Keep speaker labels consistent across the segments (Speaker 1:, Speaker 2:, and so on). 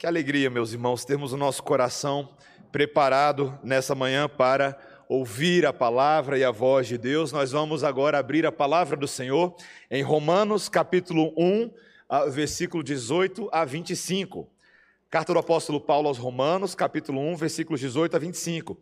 Speaker 1: Que alegria, meus irmãos, termos o nosso coração preparado nessa manhã para ouvir a palavra e a voz de Deus. Nós vamos agora abrir a palavra do Senhor em Romanos, capítulo 1, versículo 18 a 25. Carta do apóstolo Paulo aos Romanos, capítulo 1, versículos 18 a 25.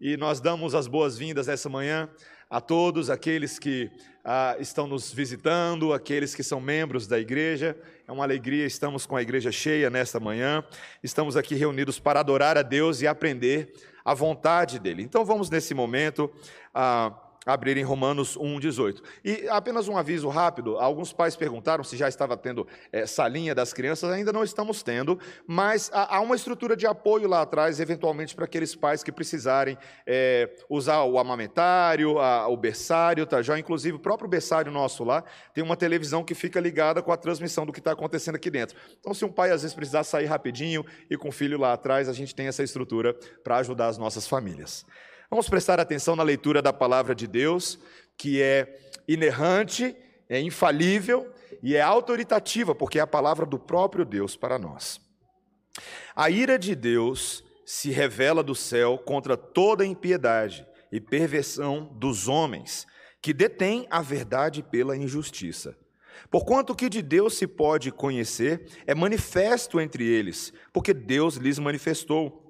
Speaker 1: E nós damos as boas-vindas essa manhã a todos aqueles que ah, estão nos visitando, aqueles que são membros da igreja. É uma alegria, estamos com a igreja cheia nesta manhã. Estamos aqui reunidos para adorar a Deus e aprender a vontade dele. Então vamos nesse momento. Ah, abrir em Romanos 1,18. E apenas um aviso rápido: alguns pais perguntaram se já estava tendo é, salinha das crianças, ainda não estamos tendo, mas há, há uma estrutura de apoio lá atrás, eventualmente, para aqueles pais que precisarem é, usar o amamentário, a, o berçário, tá? já inclusive o próprio berçário nosso lá tem uma televisão que fica ligada com a transmissão do que está acontecendo aqui dentro. Então, se um pai às vezes precisar sair rapidinho e com o filho lá atrás, a gente tem essa estrutura para ajudar as nossas famílias. Vamos prestar atenção na leitura da palavra de Deus, que é inerrante, é infalível e é autoritativa, porque é a palavra do próprio Deus para nós. A ira de Deus se revela do céu contra toda impiedade e perversão dos homens, que detêm a verdade pela injustiça. Porquanto o que de Deus se pode conhecer é manifesto entre eles, porque Deus lhes manifestou.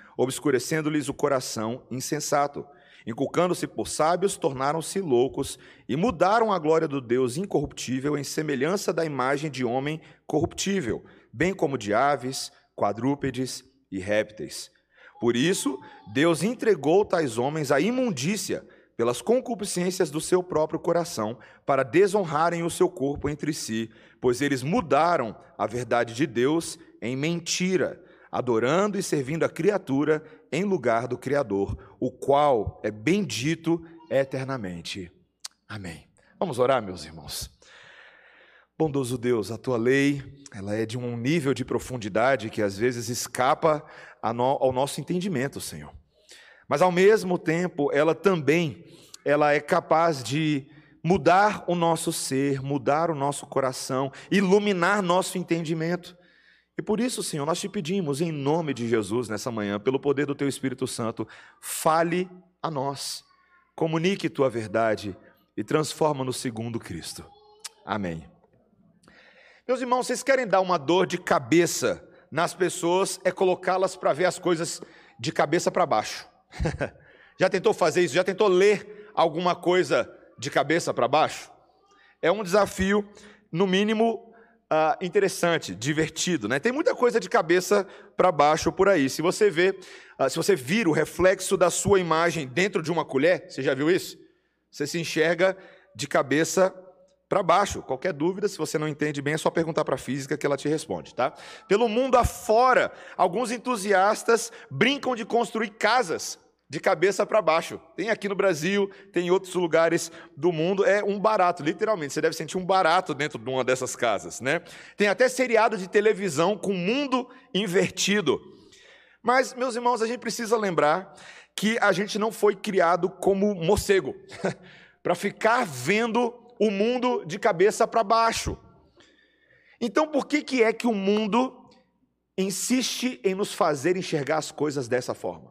Speaker 1: obscurecendo-lhes o coração insensato. Inculcando-se por sábios, tornaram-se loucos e mudaram a glória do Deus incorruptível em semelhança da imagem de homem corruptível, bem como de aves, quadrúpedes e répteis. Por isso, Deus entregou tais homens à imundícia pelas concupiscências do seu próprio coração, para desonrarem o seu corpo entre si, pois eles mudaram a verdade de Deus em mentira adorando e servindo a criatura em lugar do Criador, o qual é bendito eternamente. Amém. Vamos orar, meus irmãos. Bondoso Deus, a tua lei, ela é de um nível de profundidade que às vezes escapa ao nosso entendimento, Senhor. Mas ao mesmo tempo, ela também, ela é capaz de mudar o nosso ser, mudar o nosso coração, iluminar nosso entendimento. E por isso, Senhor, nós te pedimos, em nome de Jesus, nessa manhã, pelo poder do Teu Espírito Santo, fale a nós, comunique Tua verdade e transforma-nos segundo Cristo. Amém. Meus irmãos, vocês querem dar uma dor de cabeça nas pessoas, é colocá-las para ver as coisas de cabeça para baixo. Já tentou fazer isso? Já tentou ler alguma coisa de cabeça para baixo? É um desafio, no mínimo, ah, interessante, divertido, né? Tem muita coisa de cabeça para baixo por aí. Se você vê, ah, se você vira o reflexo da sua imagem dentro de uma colher, você já viu isso? Você se enxerga de cabeça para baixo. Qualquer dúvida, se você não entende bem, é só perguntar para a física que ela te responde, tá? Pelo mundo afora, alguns entusiastas brincam de construir casas de cabeça para baixo. Tem aqui no Brasil, tem em outros lugares do mundo, é um barato, literalmente. Você deve sentir um barato dentro de uma dessas casas, né? Tem até seriado de televisão com mundo invertido. Mas, meus irmãos, a gente precisa lembrar que a gente não foi criado como morcego, para ficar vendo o mundo de cabeça para baixo. Então, por que, que é que o mundo insiste em nos fazer enxergar as coisas dessa forma?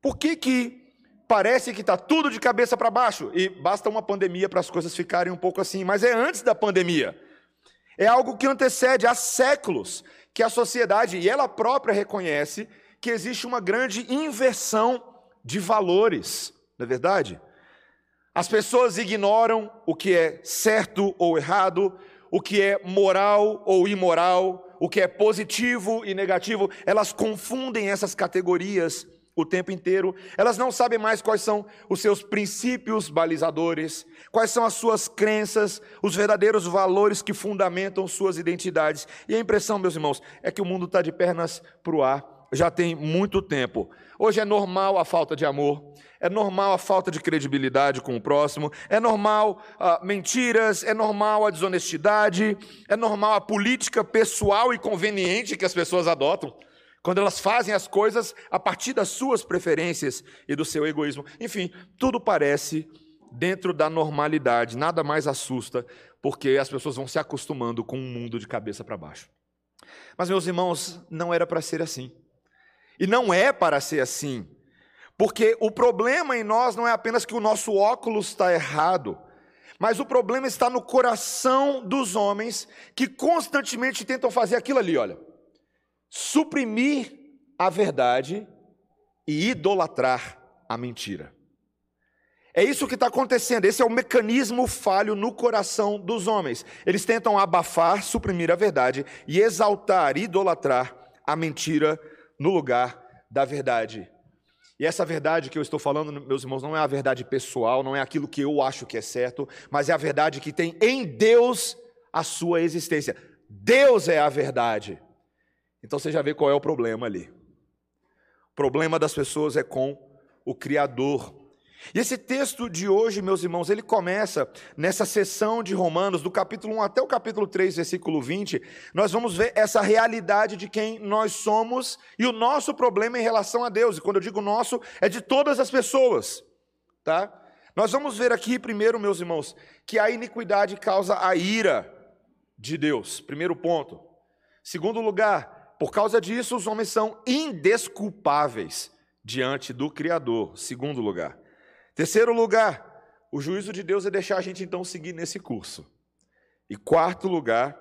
Speaker 1: Por que, que parece que está tudo de cabeça para baixo? E basta uma pandemia para as coisas ficarem um pouco assim, mas é antes da pandemia. É algo que antecede há séculos que a sociedade, e ela própria reconhece, que existe uma grande inversão de valores, não é verdade? As pessoas ignoram o que é certo ou errado, o que é moral ou imoral, o que é positivo e negativo, elas confundem essas categorias o tempo inteiro, elas não sabem mais quais são os seus princípios balizadores, quais são as suas crenças, os verdadeiros valores que fundamentam suas identidades. E a impressão, meus irmãos, é que o mundo está de pernas para o ar já tem muito tempo. Hoje é normal a falta de amor, é normal a falta de credibilidade com o próximo, é normal uh, mentiras, é normal a desonestidade, é normal a política pessoal e conveniente que as pessoas adotam, quando elas fazem as coisas a partir das suas preferências e do seu egoísmo. Enfim, tudo parece dentro da normalidade, nada mais assusta, porque as pessoas vão se acostumando com um mundo de cabeça para baixo. Mas, meus irmãos, não era para ser assim. E não é para ser assim. Porque o problema em nós não é apenas que o nosso óculos está errado, mas o problema está no coração dos homens que constantemente tentam fazer aquilo ali, olha. Suprimir a verdade e idolatrar a mentira. É isso que está acontecendo, esse é o mecanismo falho no coração dos homens. Eles tentam abafar, suprimir a verdade e exaltar, idolatrar a mentira no lugar da verdade. E essa verdade que eu estou falando, meus irmãos, não é a verdade pessoal, não é aquilo que eu acho que é certo, mas é a verdade que tem em Deus a sua existência. Deus é a verdade. Então você já vê qual é o problema ali. O problema das pessoas é com o Criador e esse texto de hoje, meus irmãos, ele começa nessa sessão de Romanos, do capítulo 1 até o capítulo 3, versículo 20. Nós vamos ver essa realidade de quem nós somos e o nosso problema em relação a Deus. E quando eu digo nosso, é de todas as pessoas, tá? Nós vamos ver aqui, primeiro, meus irmãos, que a iniquidade causa a ira de Deus. Primeiro ponto. Segundo lugar, por causa disso, os homens são indesculpáveis diante do Criador. Segundo lugar. Terceiro lugar, o juízo de Deus é deixar a gente então seguir nesse curso. E quarto lugar,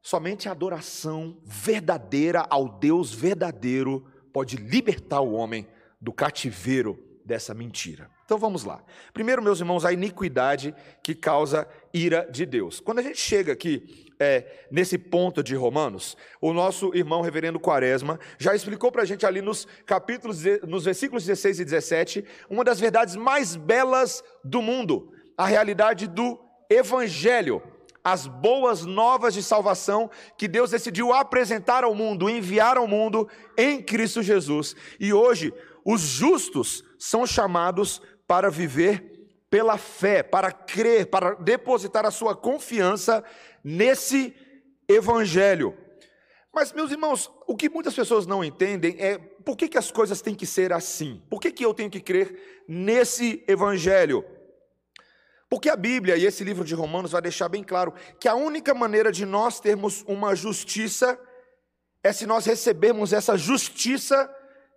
Speaker 1: somente a adoração verdadeira ao Deus verdadeiro pode libertar o homem do cativeiro dessa mentira. Então vamos lá. Primeiro, meus irmãos, a iniquidade que causa ira de Deus. Quando a gente chega aqui é, nesse ponto de Romanos, o nosso irmão reverendo Quaresma já explicou para a gente ali nos capítulos, nos versículos 16 e 17, uma das verdades mais belas do mundo, a realidade do Evangelho, as boas novas de salvação que Deus decidiu apresentar ao mundo, enviar ao mundo em Cristo Jesus. E hoje, os justos são chamados para viver pela fé, para crer, para depositar a sua confiança nesse evangelho. Mas, meus irmãos, o que muitas pessoas não entendem é por que, que as coisas têm que ser assim? Por que, que eu tenho que crer nesse evangelho? Porque a Bíblia e esse livro de Romanos vai deixar bem claro que a única maneira de nós termos uma justiça é se nós recebermos essa justiça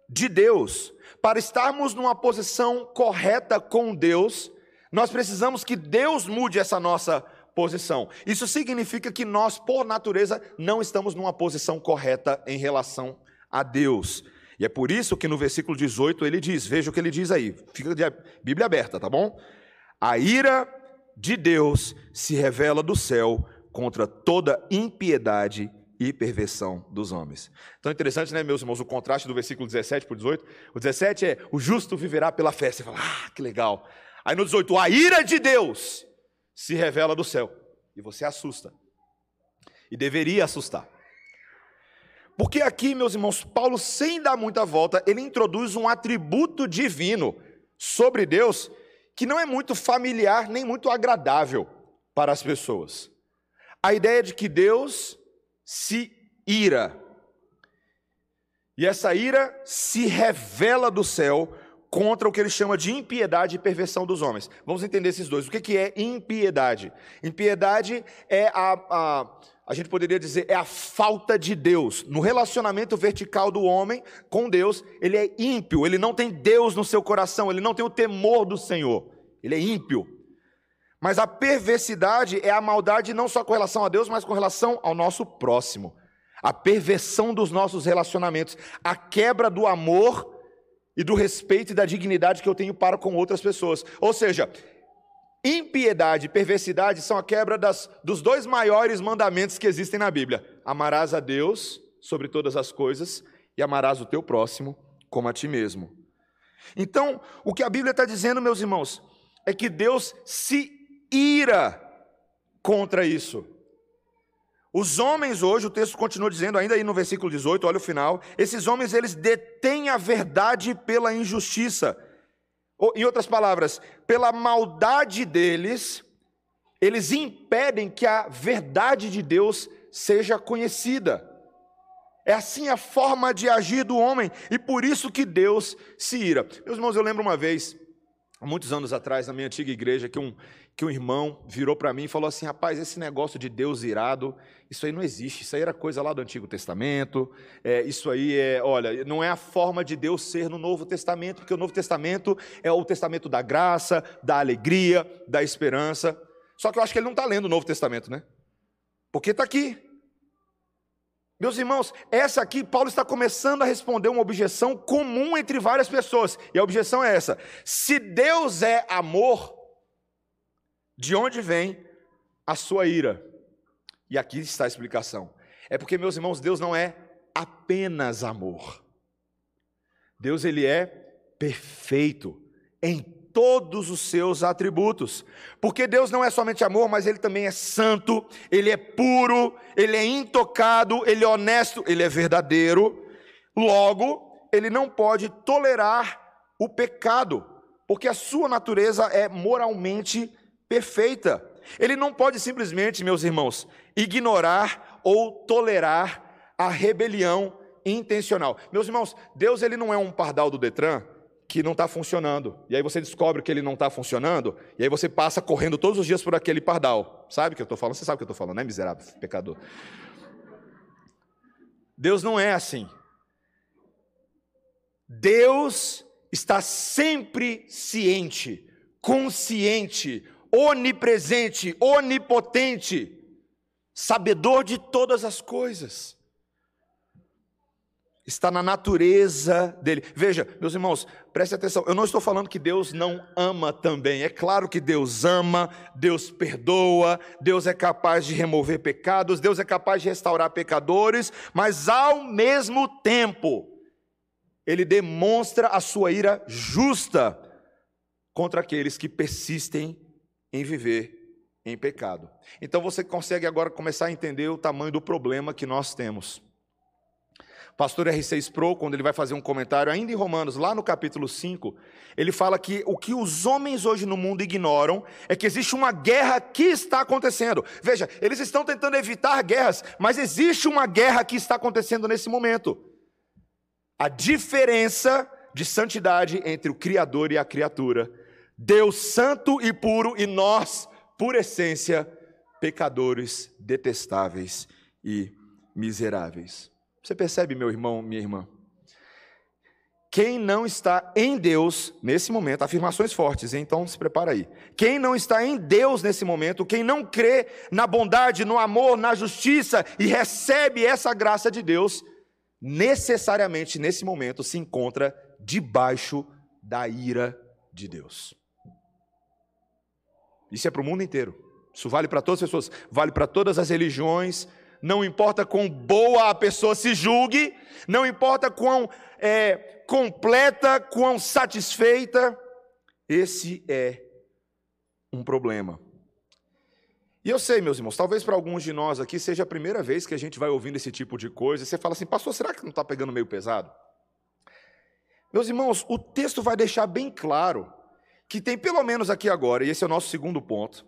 Speaker 1: de Deus. Para estarmos numa posição correta com Deus, nós precisamos que Deus mude essa nossa posição. Isso significa que nós, por natureza, não estamos numa posição correta em relação a Deus. E é por isso que no versículo 18 ele diz: veja o que ele diz aí, fica de Bíblia aberta, tá bom? A ira de Deus se revela do céu contra toda impiedade e perversão dos homens. Então é interessante, né, meus irmãos, o contraste do versículo 17 para o 18. O 17 é: o justo viverá pela fé. Você fala, ah, que legal. Aí no 18, a ira de Deus se revela do céu. E você assusta. E deveria assustar. Porque aqui, meus irmãos, Paulo, sem dar muita volta, ele introduz um atributo divino sobre Deus que não é muito familiar nem muito agradável para as pessoas. A ideia de que Deus se ira. E essa ira se revela do céu contra o que ele chama de impiedade e perversão dos homens. Vamos entender esses dois. O que é impiedade? Impiedade é a, a, a gente poderia dizer, é a falta de Deus. No relacionamento vertical do homem com Deus, ele é ímpio, ele não tem Deus no seu coração, ele não tem o temor do Senhor, ele é ímpio. Mas a perversidade é a maldade não só com relação a Deus, mas com relação ao nosso próximo. A perversão dos nossos relacionamentos, a quebra do amor e do respeito e da dignidade que eu tenho para com outras pessoas. Ou seja, impiedade e perversidade são a quebra das, dos dois maiores mandamentos que existem na Bíblia: amarás a Deus sobre todas as coisas e amarás o teu próximo como a ti mesmo. Então, o que a Bíblia está dizendo, meus irmãos, é que Deus se ira contra isso. Os homens hoje, o texto continua dizendo, ainda aí no versículo 18, olha o final, esses homens eles detêm a verdade pela injustiça. Ou, em outras palavras, pela maldade deles, eles impedem que a verdade de Deus seja conhecida. É assim a forma de agir do homem, e por isso que Deus se ira. Meus irmãos, eu lembro uma vez, há muitos anos atrás, na minha antiga igreja, que um, que um irmão virou para mim e falou assim: rapaz, esse negócio de Deus irado, isso aí não existe, isso aí era coisa lá do Antigo Testamento, é, isso aí é, olha, não é a forma de Deus ser no Novo Testamento, porque o Novo Testamento é o testamento da graça, da alegria, da esperança. Só que eu acho que ele não está lendo o Novo Testamento, né? Porque está aqui. Meus irmãos, essa aqui, Paulo está começando a responder uma objeção comum entre várias pessoas. E a objeção é essa: se Deus é amor, de onde vem a sua ira? E aqui está a explicação. É porque, meus irmãos, Deus não é apenas amor. Deus ele é perfeito em todos os seus atributos. Porque Deus não é somente amor, mas Ele também é santo, Ele é puro, Ele é intocado, Ele é honesto, Ele é verdadeiro. Logo, Ele não pode tolerar o pecado, porque a sua natureza é moralmente perfeita. Ele não pode simplesmente, meus irmãos, ignorar ou tolerar a rebelião intencional. Meus irmãos, Deus ele não é um pardal do Detran que não está funcionando. E aí você descobre que ele não está funcionando, e aí você passa correndo todos os dias por aquele pardal. Sabe o que eu estou falando? Você sabe o que eu estou falando, né, miserável pecador? Deus não é assim. Deus está sempre ciente, consciente, onipresente, onipotente, sabedor de todas as coisas está na natureza dele. Veja, meus irmãos, preste atenção. Eu não estou falando que Deus não ama também. É claro que Deus ama, Deus perdoa, Deus é capaz de remover pecados, Deus é capaz de restaurar pecadores, mas ao mesmo tempo, ele demonstra a sua ira justa contra aqueles que persistem em viver em pecado. Então você consegue agora começar a entender o tamanho do problema que nós temos. Pastor R6 Pro, quando ele vai fazer um comentário, ainda em Romanos, lá no capítulo 5, ele fala que o que os homens hoje no mundo ignoram é que existe uma guerra que está acontecendo. Veja, eles estão tentando evitar guerras, mas existe uma guerra que está acontecendo nesse momento. A diferença de santidade entre o Criador e a criatura. Deus santo e puro e nós, por essência, pecadores detestáveis e miseráveis. Você percebe, meu irmão, minha irmã? Quem não está em Deus nesse momento, afirmações fortes, então se prepara aí. Quem não está em Deus nesse momento, quem não crê na bondade, no amor, na justiça e recebe essa graça de Deus, necessariamente nesse momento se encontra debaixo da ira de Deus. Isso é para o mundo inteiro. Isso vale para todas as pessoas, vale para todas as religiões, não importa quão boa a pessoa se julgue, não importa quão é, completa, quão satisfeita, esse é um problema. E eu sei, meus irmãos, talvez para alguns de nós aqui seja a primeira vez que a gente vai ouvindo esse tipo de coisa, e você fala assim, pastor, será que não está pegando meio pesado? Meus irmãos, o texto vai deixar bem claro que tem pelo menos aqui agora, e esse é o nosso segundo ponto,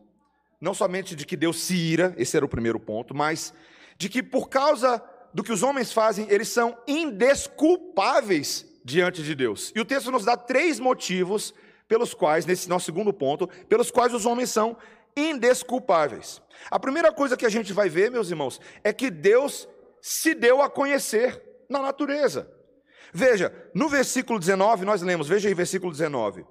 Speaker 1: não somente de que Deus se ira, esse era o primeiro ponto, mas de que por causa do que os homens fazem, eles são indesculpáveis diante de Deus. E o texto nos dá três motivos pelos quais, nesse nosso segundo ponto, pelos quais os homens são indesculpáveis. A primeira coisa que a gente vai ver, meus irmãos, é que Deus se deu a conhecer na natureza. Veja, no versículo 19, nós lemos, veja aí versículo 19.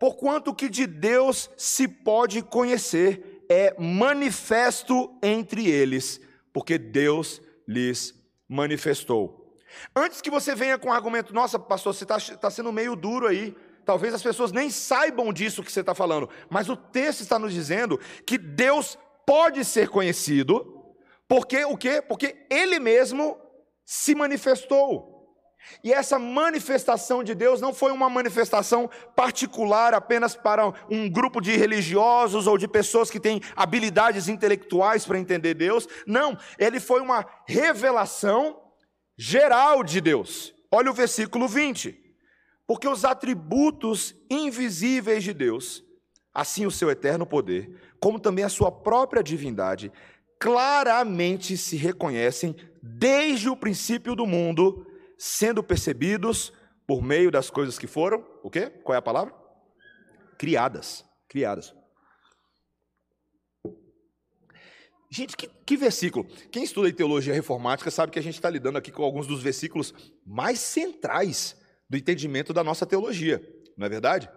Speaker 1: Porquanto que de Deus se pode conhecer é manifesto entre eles, porque Deus lhes manifestou. Antes que você venha com o argumento, nossa, pastor, você está tá sendo meio duro aí. Talvez as pessoas nem saibam disso que você está falando, mas o texto está nos dizendo que Deus pode ser conhecido, porque o quê? Porque Ele mesmo se manifestou. E essa manifestação de Deus não foi uma manifestação particular apenas para um grupo de religiosos ou de pessoas que têm habilidades intelectuais para entender Deus. Não, ele foi uma revelação geral de Deus. Olha o versículo 20. Porque os atributos invisíveis de Deus, assim o seu eterno poder, como também a sua própria divindade, claramente se reconhecem desde o princípio do mundo sendo percebidos por meio das coisas que foram, o quê? Qual é a palavra? Criadas. Criadas. Gente, que, que, versículo. Quem estuda teologia reformática sabe que a gente está lidando aqui com alguns dos versículos mais centrais do entendimento da nossa teologia, não é verdade?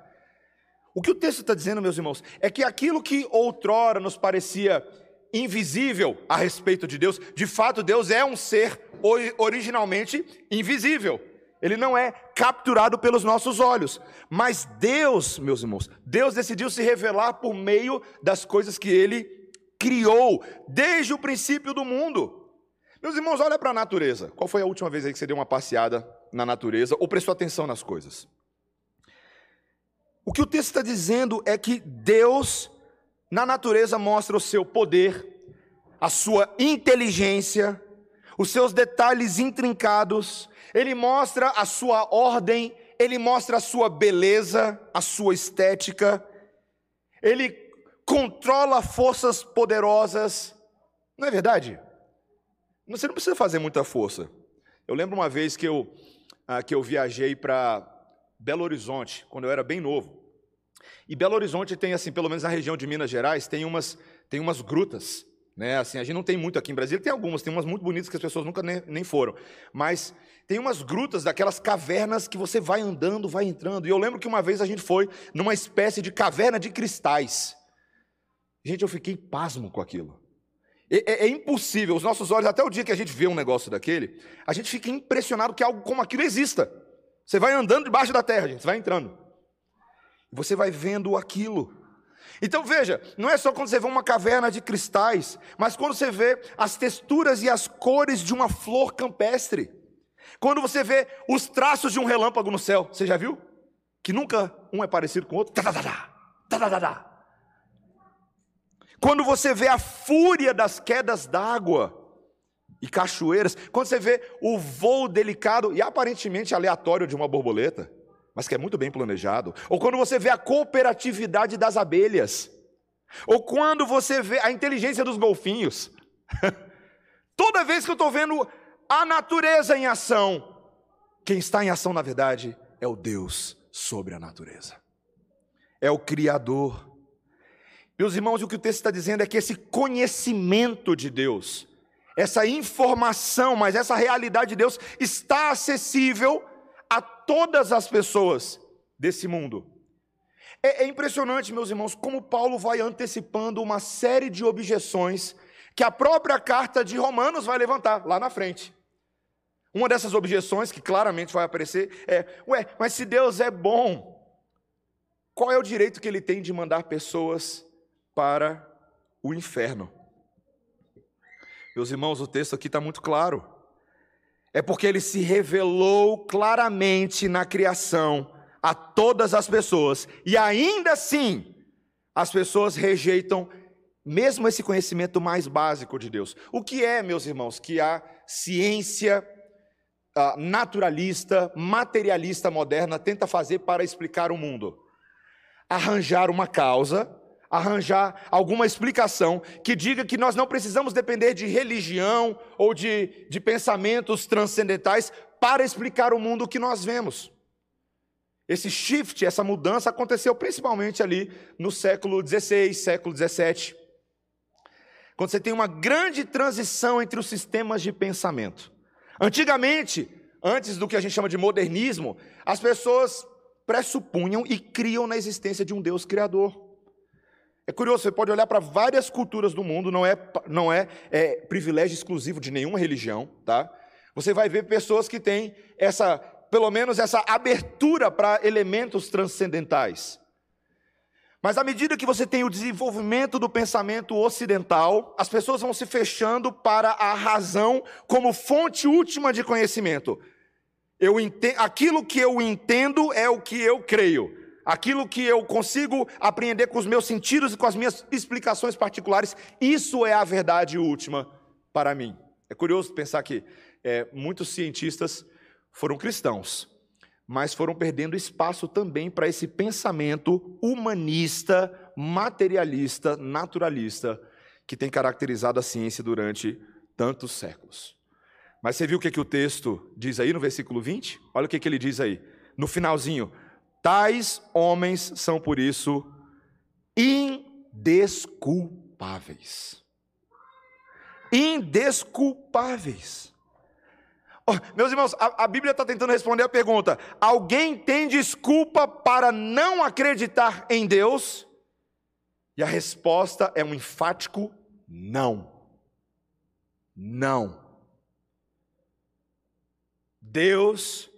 Speaker 1: O que o texto está dizendo, meus irmãos, é que aquilo que outrora nos parecia invisível a respeito de Deus, de fato, Deus é um ser originalmente invisível. Ele não é capturado pelos nossos olhos. Mas Deus, meus irmãos, Deus decidiu se revelar por meio das coisas que ele criou desde o princípio do mundo. Meus irmãos, olha para a natureza. Qual foi a última vez aí que você deu uma passeada na natureza ou prestou atenção nas coisas? O que o texto está dizendo é que Deus na natureza mostra o seu poder, a sua inteligência, os seus detalhes intrincados, ele mostra a sua ordem, ele mostra a sua beleza, a sua estética, ele controla forças poderosas. Não é verdade? Você não precisa fazer muita força. Eu lembro uma vez que eu, ah, que eu viajei para Belo Horizonte, quando eu era bem novo. E Belo Horizonte tem, assim, pelo menos na região de Minas Gerais, tem umas, tem umas grutas. Né? Assim, a gente não tem muito aqui em Brasília, tem algumas, tem umas muito bonitas que as pessoas nunca nem, nem foram. Mas tem umas grutas, daquelas cavernas que você vai andando, vai entrando. E eu lembro que uma vez a gente foi numa espécie de caverna de cristais. Gente, eu fiquei pasmo com aquilo. É, é, é, impossível, os nossos olhos, até o dia que a gente vê um negócio daquele, a gente fica impressionado que algo como aquilo exista. Você vai andando debaixo da terra, gente, você vai entrando. Você vai vendo aquilo. Então veja, não é só quando você vê uma caverna de cristais, mas quando você vê as texturas e as cores de uma flor campestre. Quando você vê os traços de um relâmpago no céu, você já viu? Que nunca um é parecido com o outro. Quando você vê a fúria das quedas d'água e cachoeiras, quando você vê o voo delicado e aparentemente aleatório de uma borboleta mas que é muito bem planejado. Ou quando você vê a cooperatividade das abelhas. Ou quando você vê a inteligência dos golfinhos. Toda vez que eu estou vendo a natureza em ação, quem está em ação, na verdade, é o Deus sobre a natureza. É o Criador. Meus irmãos, o que o texto está dizendo é que esse conhecimento de Deus, essa informação, mas essa realidade de Deus está acessível todas as pessoas desse mundo. É, é, impressionante, meus irmãos, como Paulo vai antecipando uma série de objeções que a própria carta de Romanos vai levantar lá na frente. Uma dessas objeções que claramente vai aparecer é: ué, mas se Deus é bom, qual é o direito que ele tem de mandar pessoas para o inferno? Meus irmãos, o texto aqui está muito claro. É porque ele se revelou claramente na criação a todas as pessoas, e ainda assim, as pessoas rejeitam mesmo esse conhecimento mais básico de Deus. O que é, meus irmãos, que a ciência naturalista, materialista moderna tenta fazer para explicar o mundo? Arranjar uma causa arranjar alguma explicação que diga que nós não precisamos depender de religião ou de, de pensamentos transcendentais para explicar o mundo que nós vemos. Esse shift, essa mudança aconteceu principalmente ali no século XVI, século XVII. Quando você tem uma grande transição entre os sistemas de pensamento. Antigamente, antes do que a gente chama de modernismo, as pessoas pressupunham e criam na existência de um Deus criador. É curioso, você pode olhar para várias culturas do mundo, não é, não é, é privilégio exclusivo de nenhuma religião, tá? Você vai ver pessoas que têm essa, pelo menos essa abertura para elementos transcendentais. Mas à medida que você tem o desenvolvimento do pensamento ocidental, as pessoas vão se fechando para a razão como fonte última de conhecimento. Eu entendo, aquilo que eu entendo é o que eu creio. Aquilo que eu consigo apreender com os meus sentidos e com as minhas explicações particulares, isso é a verdade última para mim. É curioso pensar que é, muitos cientistas foram cristãos, mas foram perdendo espaço também para esse pensamento humanista, materialista, naturalista, que tem caracterizado a ciência durante tantos séculos. Mas você viu o que, que o texto diz aí no versículo 20? Olha o que, que ele diz aí. No finalzinho: Tais homens são por isso indesculpáveis. Indesculpáveis. Oh, meus irmãos, a, a Bíblia está tentando responder a pergunta: alguém tem desculpa para não acreditar em Deus? E a resposta é um enfático não. Não. Deus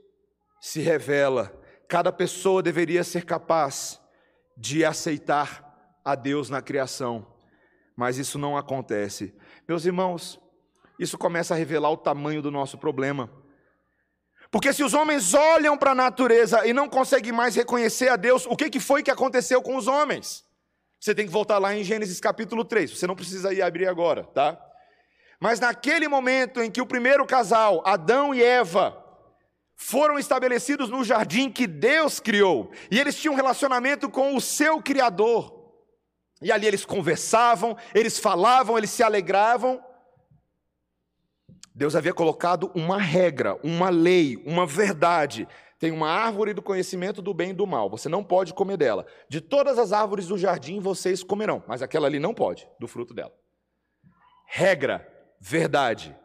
Speaker 1: se revela, cada pessoa deveria ser capaz de aceitar a Deus na criação, mas isso não acontece. Meus irmãos, isso começa a revelar o tamanho do nosso problema. Porque se os homens olham para a natureza e não conseguem mais reconhecer a Deus, o que, que foi que aconteceu com os homens? Você tem que voltar lá em Gênesis capítulo 3, você não precisa ir abrir agora, tá? Mas naquele momento em que o primeiro casal, Adão e Eva, foram estabelecidos no jardim que Deus criou, e eles tinham um relacionamento com o seu Criador, e ali eles conversavam, eles falavam, eles se alegravam. Deus havia colocado uma regra, uma lei, uma verdade. Tem uma árvore do conhecimento do bem e do mal, você não pode comer dela. De todas as árvores do jardim vocês comerão, mas aquela ali não pode, do fruto dela. Regra, verdade.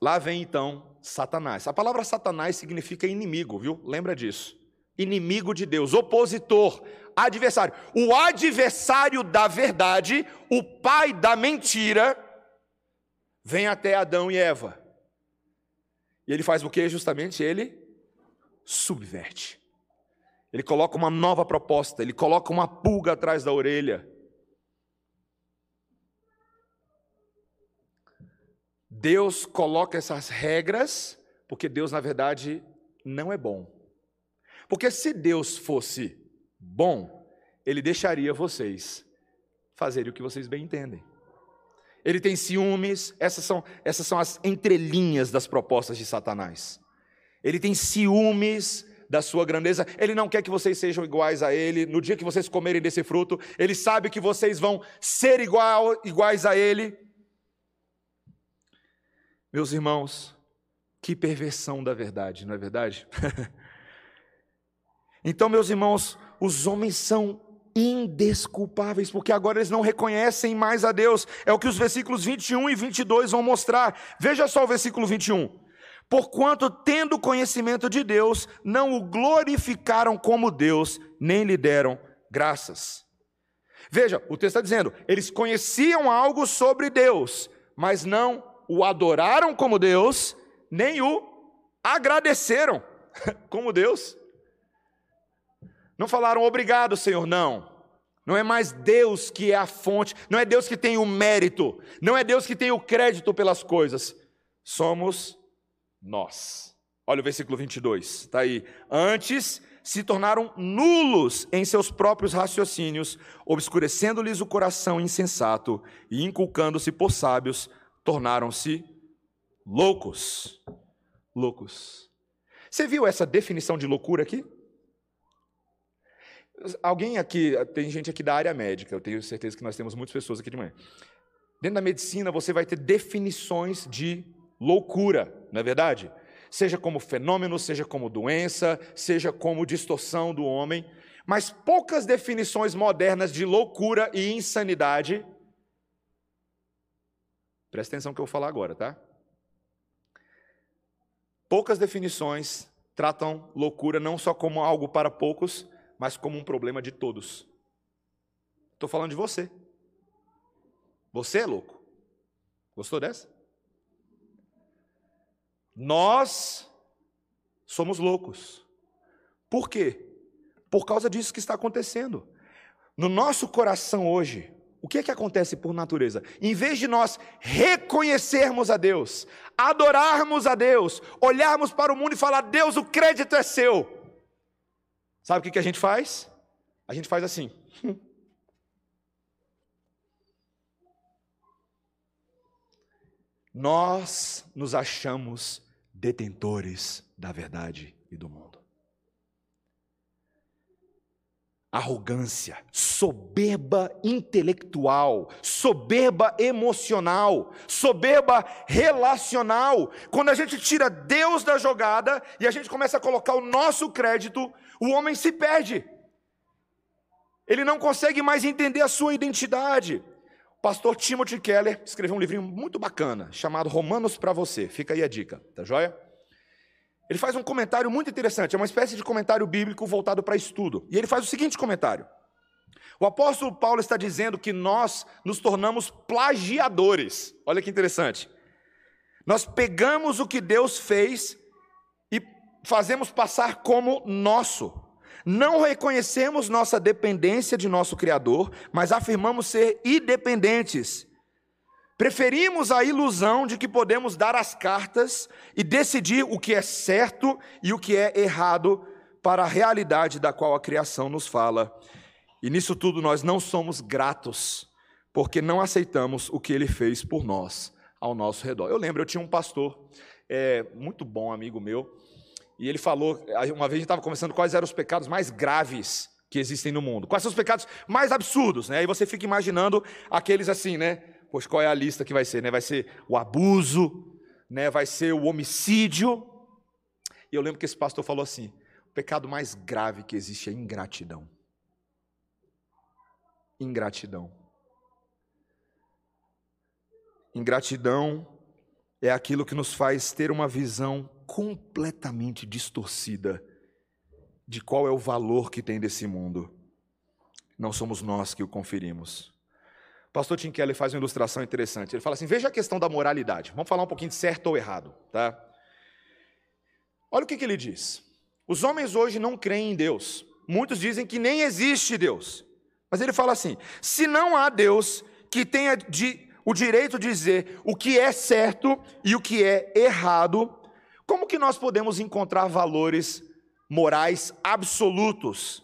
Speaker 1: Lá vem então Satanás. A palavra Satanás significa inimigo, viu? Lembra disso. Inimigo de Deus, opositor, adversário. O adversário da verdade, o pai da mentira, vem até Adão e Eva. E ele faz o que? Justamente ele subverte. Ele coloca uma nova proposta, ele coloca uma pulga atrás da orelha. Deus coloca essas regras, porque Deus, na verdade, não é bom. Porque se Deus fosse bom, ele deixaria vocês fazerem o que vocês bem entendem. Ele tem ciúmes, essas são, essas são as entrelinhas das propostas de Satanás. Ele tem ciúmes da sua grandeza, ele não quer que vocês sejam iguais a ele. No dia que vocês comerem desse fruto, ele sabe que vocês vão ser igual, iguais a ele. Meus irmãos, que perversão da verdade, não é verdade? então, meus irmãos, os homens são indesculpáveis, porque agora eles não reconhecem mais a Deus. É o que os versículos 21 e 22 vão mostrar. Veja só o versículo 21. Porquanto, tendo conhecimento de Deus, não o glorificaram como Deus, nem lhe deram graças. Veja, o texto está dizendo: eles conheciam algo sobre Deus, mas não o adoraram como Deus, nem o agradeceram como Deus. Não falaram obrigado, Senhor, não. Não é mais Deus que é a fonte, não é Deus que tem o mérito, não é Deus que tem o crédito pelas coisas. Somos nós. Olha o versículo 22, está aí. Antes se tornaram nulos em seus próprios raciocínios, obscurecendo-lhes o coração insensato e inculcando-se por sábios, tornaram-se loucos. Loucos. Você viu essa definição de loucura aqui? Alguém aqui, tem gente aqui da área médica, eu tenho certeza que nós temos muitas pessoas aqui de manhã. Dentro da medicina você vai ter definições de loucura, não é verdade? Seja como fenômeno, seja como doença, seja como distorção do homem, mas poucas definições modernas de loucura e insanidade Presta atenção no que eu vou falar agora, tá? Poucas definições tratam loucura não só como algo para poucos, mas como um problema de todos. Estou falando de você. Você é louco. Gostou dessa? Nós somos loucos. Por quê? Por causa disso que está acontecendo. No nosso coração hoje, o que é que acontece por natureza? Em vez de nós reconhecermos a Deus, adorarmos a Deus, olharmos para o mundo e falar: Deus, o crédito é seu. Sabe o que, a gente faz? A gente faz assim. Nós nos achamos detentores da verdade e do mundo. Arrogância, soberba intelectual, soberba emocional, soberba relacional. Quando a gente tira Deus da jogada e a gente começa a colocar o nosso crédito, o homem se perde. Ele não consegue mais entender a sua identidade. O pastor Timothy Keller escreveu um livrinho muito bacana, chamado Romanos para você. Fica aí a dica, tá joia? Ele faz um comentário muito interessante, é uma espécie de comentário bíblico voltado para estudo. E ele faz o seguinte comentário: O apóstolo Paulo está dizendo que nós nos tornamos plagiadores. Olha que interessante. Nós pegamos o que Deus fez e fazemos passar como nosso. Não reconhecemos nossa dependência de nosso Criador, mas afirmamos ser independentes Preferimos a ilusão de que podemos dar as cartas e decidir o que é certo e o que é errado para a realidade da qual a criação nos fala. E nisso tudo nós não somos gratos, porque não aceitamos o que ele fez por nós, ao nosso redor. Eu lembro, eu tinha um pastor, é, muito bom amigo meu, e ele falou, uma vez a gente estava conversando quais eram os pecados mais graves que existem no mundo, quais são os pecados mais absurdos, né? Aí você fica imaginando aqueles assim, né? Pois qual é a lista que vai ser? Né? Vai ser o abuso, né? vai ser o homicídio. E eu lembro que esse pastor falou assim: o pecado mais grave que existe é ingratidão. Ingratidão. Ingratidão é aquilo que nos faz ter uma visão completamente distorcida de qual é o valor que tem desse mundo. Não somos nós que o conferimos. Pastor Tim Keller faz uma ilustração interessante. Ele fala assim: veja a questão da moralidade. Vamos falar um pouquinho de certo ou errado, tá? Olha o que, que ele diz. Os homens hoje não creem em Deus. Muitos dizem que nem existe Deus. Mas ele fala assim: se não há Deus que tenha de, o direito de dizer o que é certo e o que é errado, como que nós podemos encontrar valores morais absolutos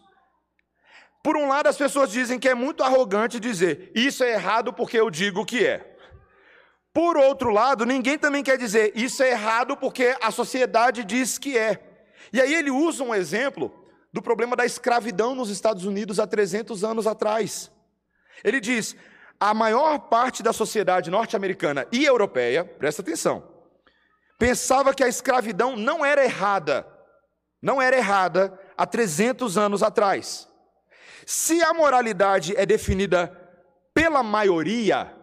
Speaker 1: por um lado, as pessoas dizem que é muito arrogante dizer isso é errado porque eu digo que é. Por outro lado, ninguém também quer dizer isso é errado porque a sociedade diz que é. E aí ele usa um exemplo do problema da escravidão nos Estados Unidos há 300 anos atrás. Ele diz: a maior parte da sociedade norte-americana e europeia, presta atenção, pensava que a escravidão não era errada, não era errada há 300 anos atrás. Se a moralidade é definida pela maioria,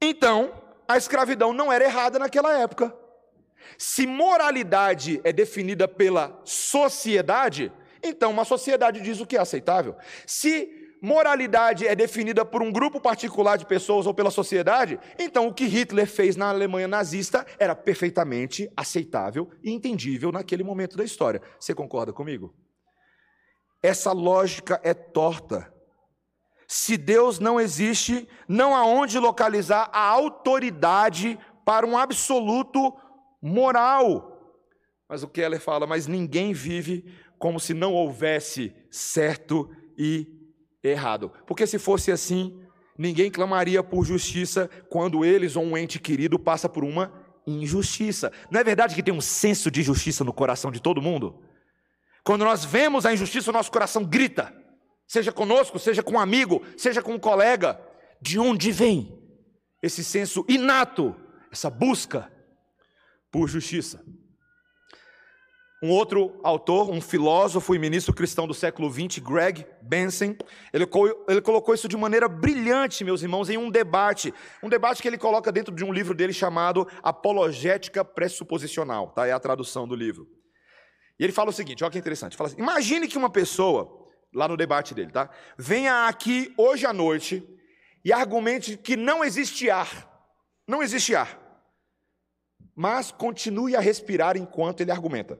Speaker 1: então a escravidão não era errada naquela época. Se moralidade é definida pela sociedade, então uma sociedade diz o que é aceitável. Se moralidade é definida por um grupo particular de pessoas ou pela sociedade, então o que Hitler fez na Alemanha nazista era perfeitamente aceitável e entendível naquele momento da história. Você concorda comigo? Essa lógica é torta. Se Deus não existe, não há onde localizar a autoridade para um absoluto moral. Mas o Keller fala, mas ninguém vive como se não houvesse certo e errado. Porque se fosse assim, ninguém clamaria por justiça quando eles ou um ente querido passa por uma injustiça. Não é verdade que tem um senso de justiça no coração de todo mundo? Quando nós vemos a injustiça, o nosso coração grita, seja conosco, seja com um amigo, seja com um colega. De onde vem esse senso inato, essa busca por justiça? Um outro autor, um filósofo e ministro cristão do século XX, Greg Benson, ele, ele, colocou isso de maneira brilhante, meus irmãos, em um debate. Um debate que ele coloca dentro de um livro dele chamado Apologética Pressuposicional, tá? é a tradução do livro. E ele fala o seguinte, olha que interessante. Fala assim, imagine que uma pessoa, lá no debate dele, tá? Venha aqui hoje à noite e argumente que não existe ar. Não existe ar. Mas continue a respirar enquanto ele argumenta.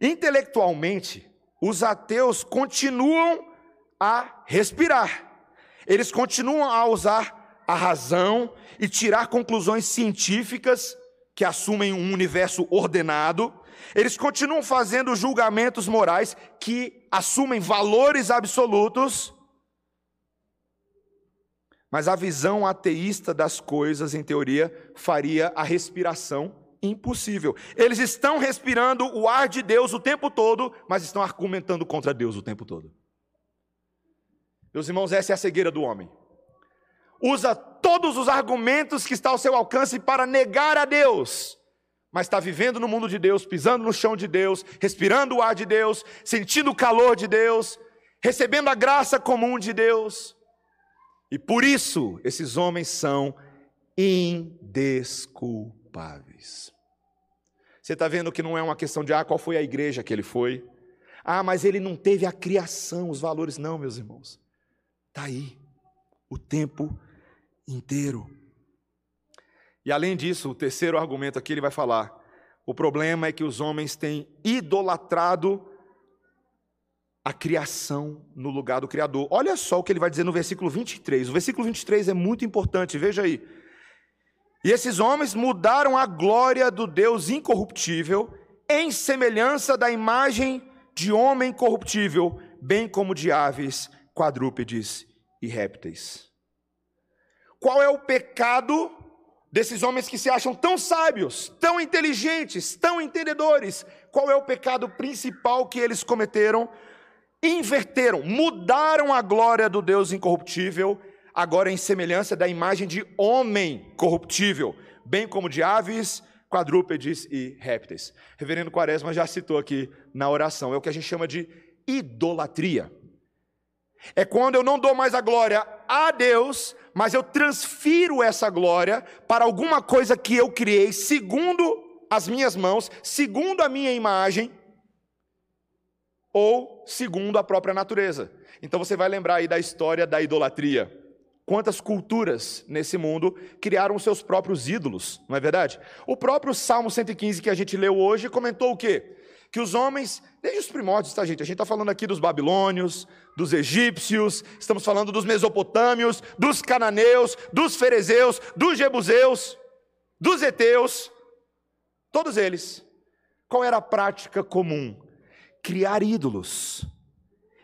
Speaker 1: Intelectualmente, os ateus continuam a respirar. Eles continuam a usar a razão e tirar conclusões científicas que assumem um universo ordenado. Eles continuam fazendo julgamentos morais que assumem valores absolutos. Mas a visão ateísta das coisas, em teoria, faria a respiração impossível. Eles estão respirando o ar de Deus o tempo todo, mas estão argumentando contra Deus o tempo todo. Meus irmãos, essa é a cegueira do homem. Usa todos os argumentos que está ao seu alcance para negar a Deus, mas está vivendo no mundo de Deus, pisando no chão de Deus, respirando o ar de Deus, sentindo o calor de Deus, recebendo a graça comum de Deus. E por isso esses homens são indesculpáveis. Você está vendo que não é uma questão de ah, qual foi a igreja que ele foi? Ah, mas ele não teve a criação, os valores, não, meus irmãos. Está aí, o tempo inteiro. E além disso, o terceiro argumento aqui ele vai falar: o problema é que os homens têm idolatrado a criação no lugar do Criador. Olha só o que ele vai dizer no versículo 23. O versículo 23 é muito importante, veja aí. E esses homens mudaram a glória do Deus incorruptível em semelhança da imagem de homem corruptível, bem como de aves quadrúpedes e répteis. Qual é o pecado desses homens que se acham tão sábios, tão inteligentes, tão entendedores? Qual é o pecado principal que eles cometeram? Inverteram, mudaram a glória do Deus incorruptível, agora em semelhança da imagem de homem corruptível, bem como de aves, quadrúpedes e répteis. Reverendo Quaresma já citou aqui na oração, é o que a gente chama de idolatria. É quando eu não dou mais a glória a Deus, mas eu transfiro essa glória para alguma coisa que eu criei segundo as minhas mãos, segundo a minha imagem, ou segundo a própria natureza. Então você vai lembrar aí da história da idolatria. Quantas culturas nesse mundo criaram seus próprios ídolos, não é verdade? O próprio Salmo 115 que a gente leu hoje comentou o quê? Que os homens, desde os primórdios, tá, gente? A gente está falando aqui dos babilônios, dos egípcios, estamos falando dos mesopotâmios, dos cananeus, dos ferezeus, dos jebuseus, dos heteus, todos eles. Qual era a prática comum? Criar ídolos.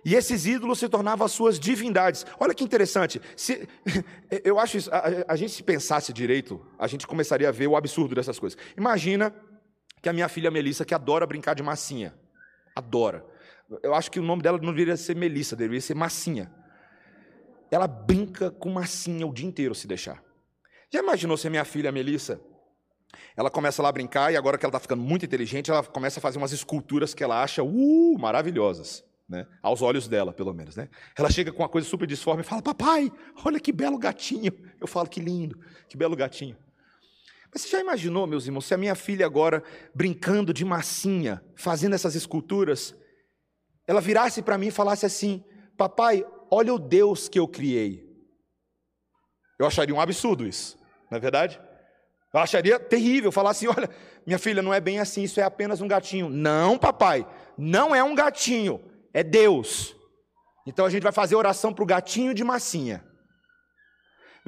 Speaker 1: E esses ídolos se tornavam as suas divindades. Olha que interessante. Se, eu acho isso, a, a gente se pensasse direito, a gente começaria a ver o absurdo dessas coisas. Imagina que a minha filha Melissa, que adora brincar de massinha. Adora. Eu acho que o nome dela não deveria ser Melissa, deveria ser Massinha. Ela brinca com massinha o dia inteiro, se deixar. Já imaginou se a minha filha Melissa, ela começa lá a brincar e agora que ela está ficando muito inteligente, ela começa a fazer umas esculturas que ela acha uh, maravilhosas. Né? Aos olhos dela, pelo menos. Né? Ela chega com uma coisa super disforme e fala: Papai, olha que belo gatinho. Eu falo: Que lindo, que belo gatinho. Mas você já imaginou, meus irmãos, se a minha filha agora, brincando de massinha, fazendo essas esculturas, ela virasse para mim e falasse assim: Papai, olha o Deus que eu criei. Eu acharia um absurdo isso, não é verdade? Eu acharia terrível falar assim: olha, minha filha, não é bem assim, isso é apenas um gatinho. Não, papai, não é um gatinho, é Deus. Então a gente vai fazer oração para o gatinho de massinha.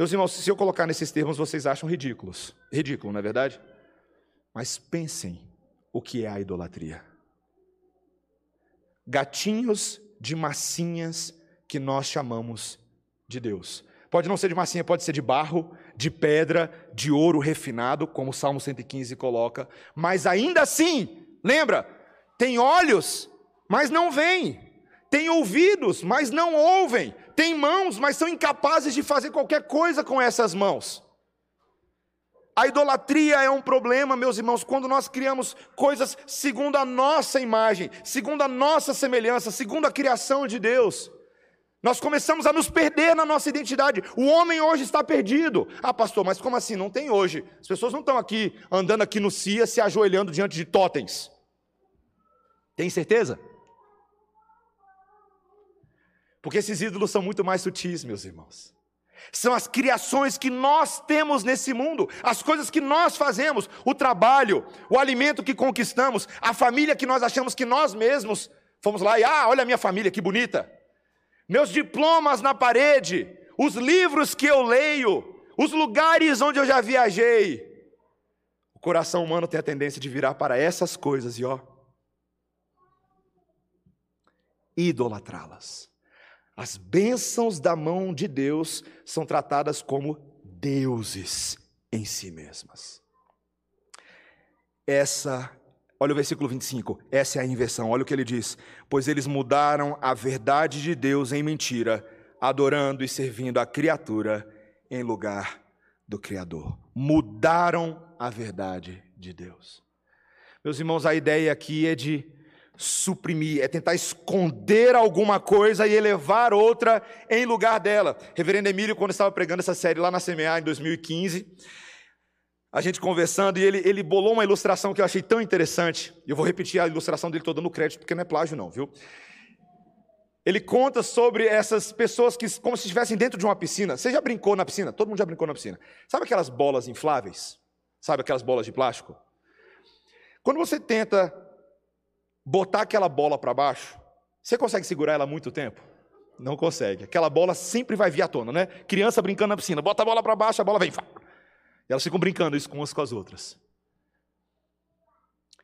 Speaker 1: Meus irmãos, se eu colocar nesses termos, vocês acham ridículos. Ridículo, não é verdade? Mas pensem o que é a idolatria. Gatinhos de massinhas que nós chamamos de Deus. Pode não ser de massinha, pode ser de barro, de pedra, de ouro refinado, como o Salmo 115 coloca, mas ainda assim, lembra, tem olhos, mas não veem, tem ouvidos, mas não ouvem, têm mãos, mas são incapazes de fazer qualquer coisa com essas mãos. A idolatria é um problema, meus irmãos, quando nós criamos coisas segundo a nossa imagem, segundo a nossa semelhança, segundo a criação de Deus. Nós começamos a nos perder na nossa identidade. O homem hoje está perdido. Ah, pastor, mas como assim? Não tem hoje. As pessoas não estão aqui andando aqui no CIA se ajoelhando diante de totens. Tem certeza? Porque esses ídolos são muito mais sutis, meus irmãos. São as criações que nós temos nesse mundo, as coisas que nós fazemos, o trabalho, o alimento que conquistamos, a família que nós achamos que nós mesmos fomos lá e, ah, olha a minha família, que bonita. meus diplomas na parede, os livros que eu leio, os lugares onde eu já viajei. O coração humano tem a tendência de virar para essas coisas e ó, idolatrá-las. As bênçãos da mão de Deus são tratadas como deuses em si mesmas. Essa, olha o versículo 25, essa é a inversão, olha o que ele diz: Pois eles mudaram a verdade de Deus em mentira, adorando e servindo a criatura em lugar do Criador. Mudaram a verdade de Deus. Meus irmãos, a ideia aqui é de suprimir, é tentar esconder alguma coisa e elevar outra em lugar dela. Reverendo Emílio, quando estava pregando essa série lá na CMA em 2015, a gente conversando e ele, ele bolou uma ilustração que eu achei tão interessante. Eu vou repetir a ilustração dele, estou dando crédito porque não é plágio, não, viu? Ele conta sobre essas pessoas que, como se estivessem dentro de uma piscina. Você já brincou na piscina? Todo mundo já brincou na piscina. Sabe aquelas bolas infláveis? Sabe aquelas bolas de plástico? Quando você tenta botar aquela bola para baixo, você consegue segurar ela muito tempo? Não consegue. Aquela bola sempre vai vir à tona, né? Criança brincando na piscina, bota a bola para baixo, a bola vem. E elas ficam brincando isso com umas com as outras.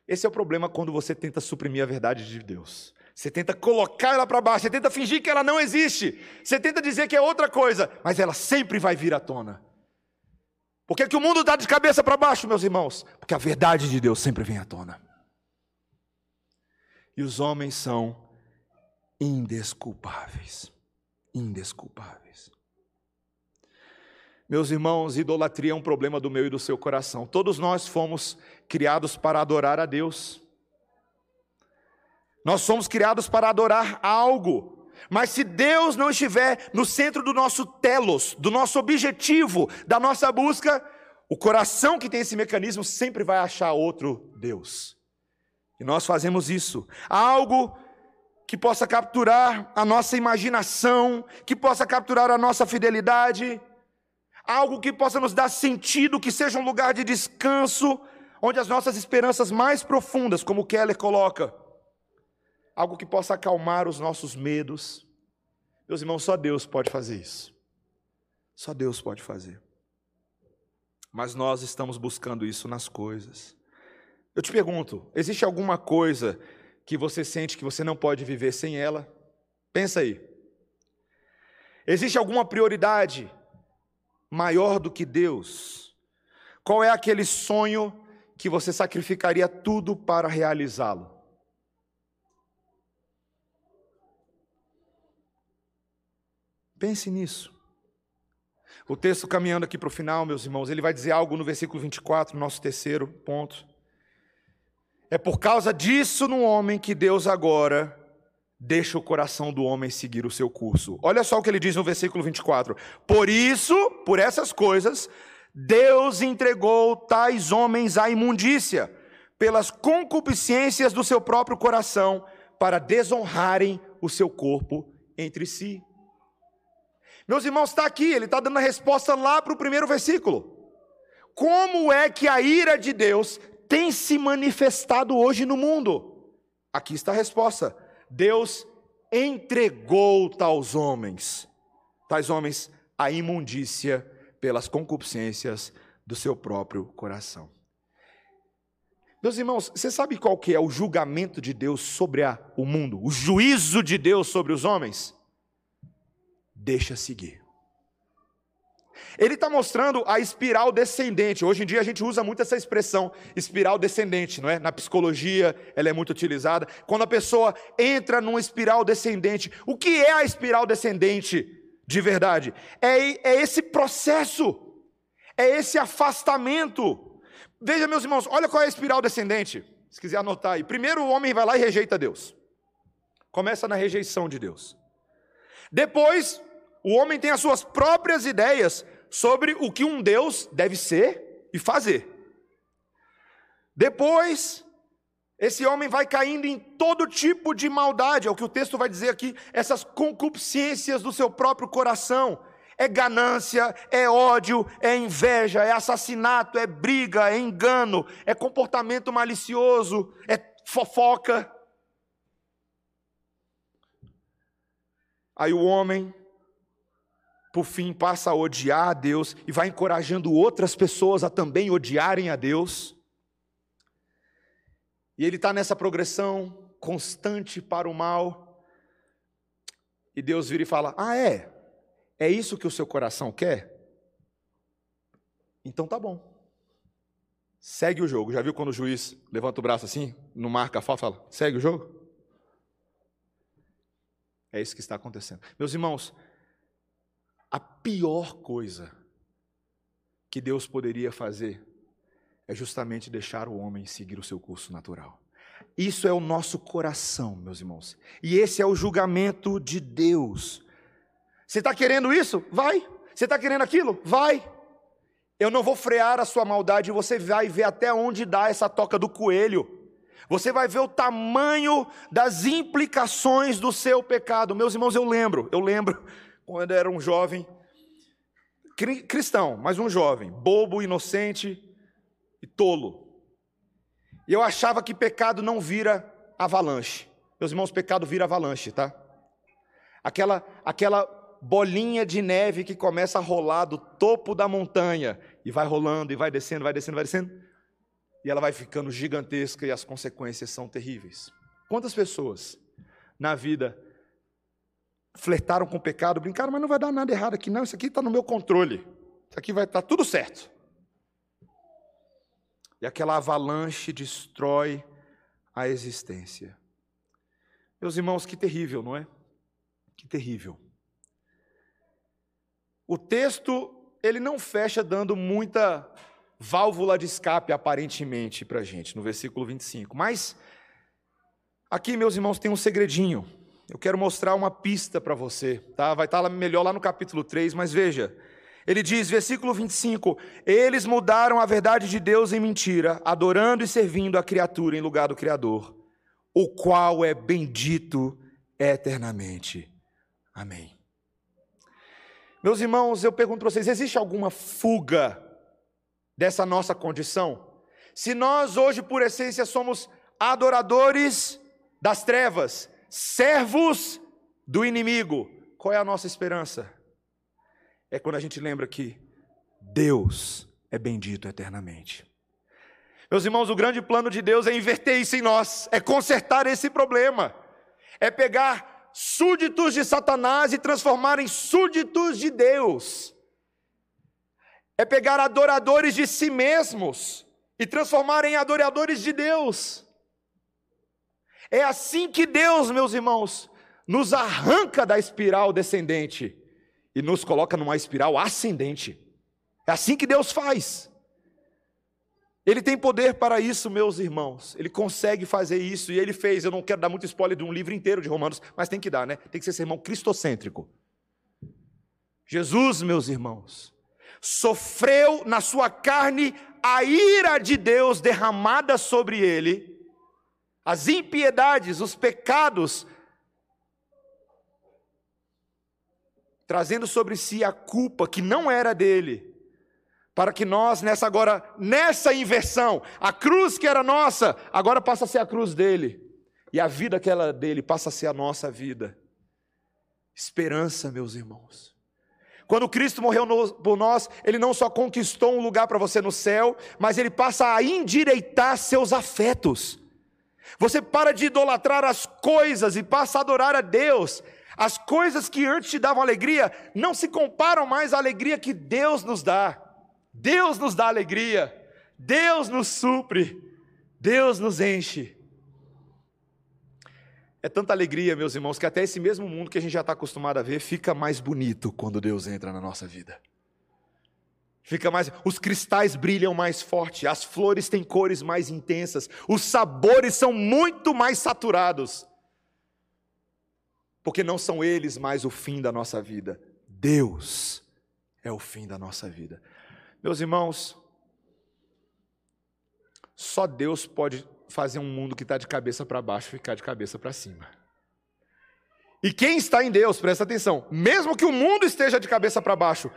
Speaker 1: Esse é o problema quando você tenta suprimir a verdade de Deus. Você tenta colocar ela para baixo, você tenta fingir que ela não existe. Você tenta dizer que é outra coisa, mas ela sempre vai vir à tona. Por que, que o mundo está de cabeça para baixo, meus irmãos? Porque a verdade de Deus sempre vem à tona e os homens são indesculpáveis. Indesculpáveis. Meus irmãos, idolatria é um problema do meu e do seu coração. Todos nós fomos criados para adorar a Deus. Nós somos criados para adorar algo. Mas se Deus não estiver no centro do nosso telos, do nosso objetivo, da nossa busca, o coração que tem esse mecanismo sempre vai achar outro Deus. E nós fazemos isso. Algo que possa capturar a nossa imaginação, que possa capturar a nossa fidelidade, algo que possa nos dar sentido, que seja um lugar de descanso, onde as nossas esperanças mais profundas, como Keller coloca, algo que possa acalmar os nossos medos. Meus irmãos, só Deus pode fazer isso. Só Deus pode fazer. Mas nós estamos buscando isso nas coisas. Eu te pergunto: existe alguma coisa que você sente que você não pode viver sem ela? Pensa aí. Existe alguma prioridade maior do que Deus? Qual é aquele sonho que você sacrificaria tudo para realizá-lo? Pense nisso. O texto caminhando aqui para o final, meus irmãos, ele vai dizer algo no versículo 24, nosso terceiro ponto. É por causa disso no homem que Deus agora deixa o coração do homem seguir o seu curso. Olha só o que ele diz no versículo 24: Por isso, por essas coisas, Deus entregou tais homens à imundícia, pelas concupiscências do seu próprio coração, para desonrarem o seu corpo entre si. Meus irmãos, está aqui, ele está dando a resposta lá para o primeiro versículo. Como é que a ira de Deus tem se manifestado hoje no mundo? Aqui está a resposta. Deus entregou tais homens, tais homens, à imundícia pelas concupiscências do seu próprio coração. Meus irmãos, você sabe qual que é o julgamento de Deus sobre a, o mundo? O juízo de Deus sobre os homens? Deixa seguir. Ele está mostrando a espiral descendente. Hoje em dia a gente usa muito essa expressão, espiral descendente, não é? Na psicologia ela é muito utilizada. Quando a pessoa entra numa espiral descendente, o que é a espiral descendente de verdade? É, é esse processo, é esse afastamento. Veja, meus irmãos, olha qual é a espiral descendente. Se quiser anotar aí. Primeiro o homem vai lá e rejeita Deus. Começa na rejeição de Deus. Depois, o homem tem as suas próprias ideias sobre o que um Deus deve ser e fazer. Depois, esse homem vai caindo em todo tipo de maldade, é o que o texto vai dizer aqui, essas concupiscências do seu próprio coração. É ganância, é ódio, é inveja, é assassinato, é briga, é engano, é comportamento malicioso, é fofoca. Aí o homem, por fim, passa a odiar a Deus e vai encorajando outras pessoas a também odiarem a Deus. E ele está nessa progressão constante para o mal. E Deus vira e fala: Ah, é? É isso que o seu coração quer? Então tá bom. Segue o jogo. Já viu quando o juiz levanta o braço assim, não marca a falta, fala: segue o jogo? É isso que está acontecendo. Meus irmãos, a pior coisa que Deus poderia fazer é justamente deixar o homem seguir o seu curso natural. Isso é o nosso coração, meus irmãos. E esse é o julgamento de Deus. Você está querendo isso? Vai. Você está querendo aquilo? Vai. Eu não vou frear a sua maldade, você vai ver até onde dá essa toca do coelho. Você vai ver o tamanho das implicações do seu pecado. Meus irmãos, eu lembro, eu lembro quando era um jovem cristão, mas um jovem, bobo, inocente e tolo. E eu achava que pecado não vira avalanche. Meus irmãos, pecado vira avalanche, tá? Aquela aquela bolinha de neve que começa a rolar do topo da montanha e vai rolando e vai descendo, vai descendo, vai descendo, e ela vai ficando gigantesca e as consequências são terríveis. Quantas pessoas na vida flertaram com o pecado, brincaram, mas não vai dar nada errado aqui, não, isso aqui está no meu controle, isso aqui vai estar tá tudo certo. E aquela avalanche destrói a existência. Meus irmãos, que terrível, não é? Que terrível. O texto, ele não fecha dando muita válvula de escape, aparentemente, para a gente, no versículo 25. Mas, aqui, meus irmãos, tem um segredinho. Eu quero mostrar uma pista para você, tá? Vai estar tá melhor lá no capítulo 3, mas veja. Ele diz, versículo 25: Eles mudaram a verdade de Deus em mentira, adorando e servindo a criatura em lugar do Criador, o qual é bendito eternamente. Amém. Meus irmãos, eu pergunto para vocês: existe alguma fuga dessa nossa condição? Se nós hoje, por essência, somos adoradores das trevas, servos do inimigo, qual é a nossa esperança? É quando a gente lembra que Deus é bendito eternamente. Meus irmãos, o grande plano de Deus é inverter isso em nós, é consertar esse problema, é pegar súditos de Satanás e transformar em súditos de Deus. É pegar adoradores de si mesmos e transformar em adoradores de Deus. É assim que Deus, meus irmãos, nos arranca da espiral descendente e nos coloca numa espiral ascendente. É assim que Deus faz. Ele tem poder para isso, meus irmãos. Ele consegue fazer isso e ele fez. Eu não quero dar muito spoiler de um livro inteiro de Romanos, mas tem que dar, né? Tem que ser sermão cristocêntrico. Jesus, meus irmãos, sofreu na sua carne a ira de Deus derramada sobre ele, as impiedades, os pecados, trazendo sobre si a culpa que não era dele para que nós nessa agora nessa inversão, a cruz que era nossa, agora passa a ser a cruz dele, e a vida que era dele passa a ser a nossa vida. Esperança, meus irmãos. Quando Cristo morreu no, por nós, Ele não só conquistou um lugar para você no céu, mas Ele passa a endireitar seus afetos. Você para de idolatrar as coisas e passa a adorar a Deus. As coisas que antes te davam alegria não se comparam mais à alegria que Deus nos dá. Deus nos dá alegria, Deus nos supre, Deus nos enche. É tanta alegria, meus irmãos, que até esse mesmo mundo que a gente já está acostumado a ver fica mais bonito quando Deus entra na nossa vida. Fica mais, os cristais brilham mais forte, as flores têm cores mais intensas, os sabores são muito mais saturados. Porque não são eles mais o fim da nossa vida. Deus é o fim da nossa vida. Meus irmãos, só Deus pode fazer um mundo que está de cabeça para baixo ficar de cabeça para cima. E quem está em Deus, presta atenção, mesmo que o mundo esteja de cabeça para baixo,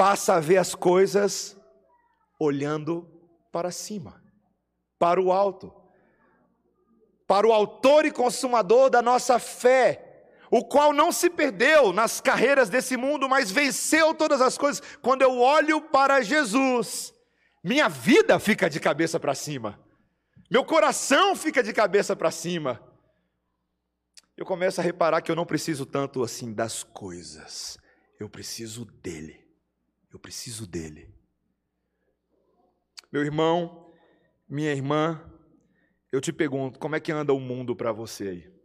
Speaker 1: passa a ver as coisas olhando para cima, para o alto, para o autor e consumador da nossa fé, o qual não se perdeu nas carreiras desse mundo, mas venceu todas as coisas. Quando eu olho para Jesus, minha vida fica de cabeça para cima, meu coração fica de cabeça para cima. Eu começo a reparar que eu não preciso tanto assim das coisas, eu preciso dele. Eu preciso dele. Meu irmão, minha irmã, eu te pergunto, como é que anda o mundo para você aí?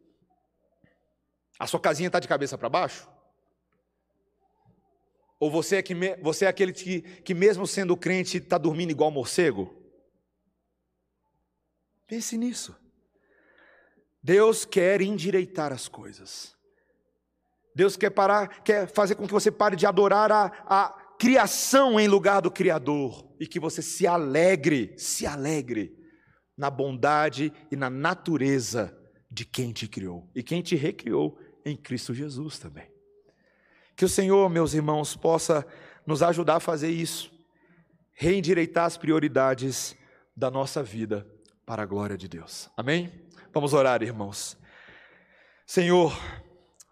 Speaker 1: A sua casinha está de cabeça para baixo? Ou você é, que, você é aquele que, que, mesmo sendo crente, está dormindo igual morcego? Pense nisso. Deus quer endireitar as coisas. Deus quer parar, quer fazer com que você pare de adorar a, a criação em lugar do Criador e que você se alegre, se alegre na bondade e na natureza de quem te criou e quem te recriou em Cristo Jesus também. Que o Senhor, meus irmãos, possa nos ajudar a fazer isso, reendireitar as prioridades da nossa vida para a glória de Deus. Amém? Vamos orar, irmãos. Senhor,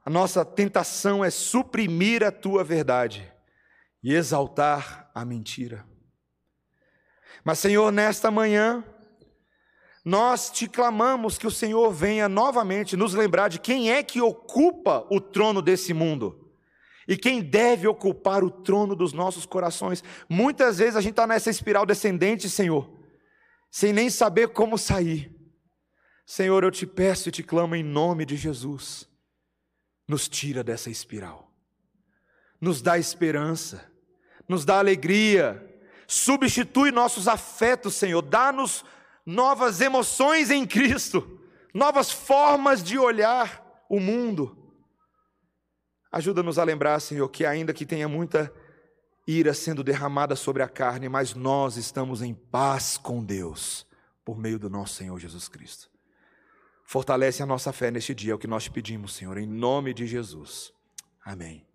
Speaker 1: a nossa tentação é suprimir a tua verdade e exaltar a mentira. Mas, Senhor, nesta manhã, nós te clamamos que o Senhor venha novamente nos lembrar de quem é que ocupa o trono desse mundo e quem deve ocupar o trono dos nossos corações. Muitas vezes a gente está nessa espiral descendente, Senhor, sem nem saber como sair. Senhor, eu te peço e te clamo em nome de Jesus, nos tira dessa espiral, nos dá esperança, nos dá alegria, substitui nossos afetos, Senhor, dá-nos novas emoções em Cristo, novas formas de olhar o mundo. Ajuda-nos a lembrar, Senhor, que ainda que tenha muita ira sendo derramada sobre a carne, mas nós estamos em paz com Deus por meio do nosso Senhor Jesus Cristo. Fortalece a nossa fé neste dia, é o que nós te pedimos, Senhor, em nome de Jesus. Amém.